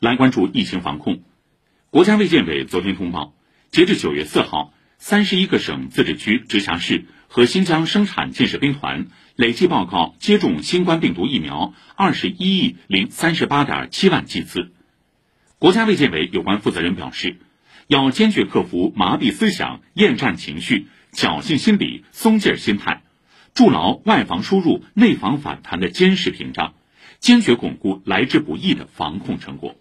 来关注疫情防控。国家卫健委昨天通报截至九月四号三十一个省自治区直辖市和新疆生产建设兵团累计报告接种新冠病毒疫苗二十一亿零三十八点七万剂次。国家卫健委有关负责人表示要坚决克服麻痹思想厌战情绪侥幸心理松劲儿心态筑牢外防输入内防反弹的坚实屏障坚决巩固来之不易的防控成果。